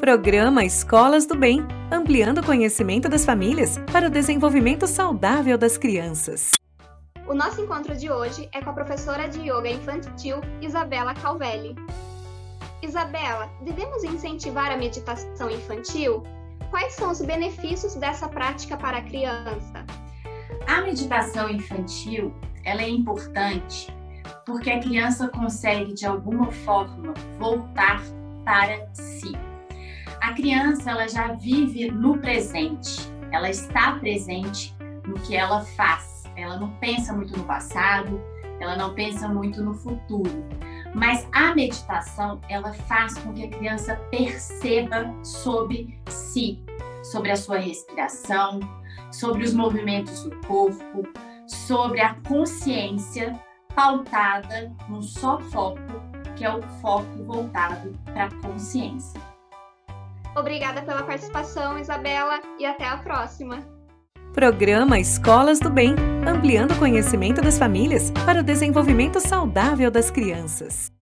Programa Escolas do Bem, ampliando o conhecimento das famílias para o desenvolvimento saudável das crianças. O nosso encontro de hoje é com a professora de yoga infantil Isabela Calvelli. Isabela, devemos incentivar a meditação infantil? Quais são os benefícios dessa prática para a criança? A meditação infantil, ela é importante porque a criança consegue de alguma forma voltar para si. A criança ela já vive no presente, ela está presente no que ela faz. Ela não pensa muito no passado, ela não pensa muito no futuro. Mas a meditação, ela faz com que a criança perceba sobre si, sobre a sua respiração, sobre os movimentos do corpo, sobre a consciência pautada num só foco, que é o foco voltado para a consciência. Obrigada pela participação, Isabela, e até a próxima. Programa Escolas do Bem, ampliando o conhecimento das famílias para o desenvolvimento saudável das crianças.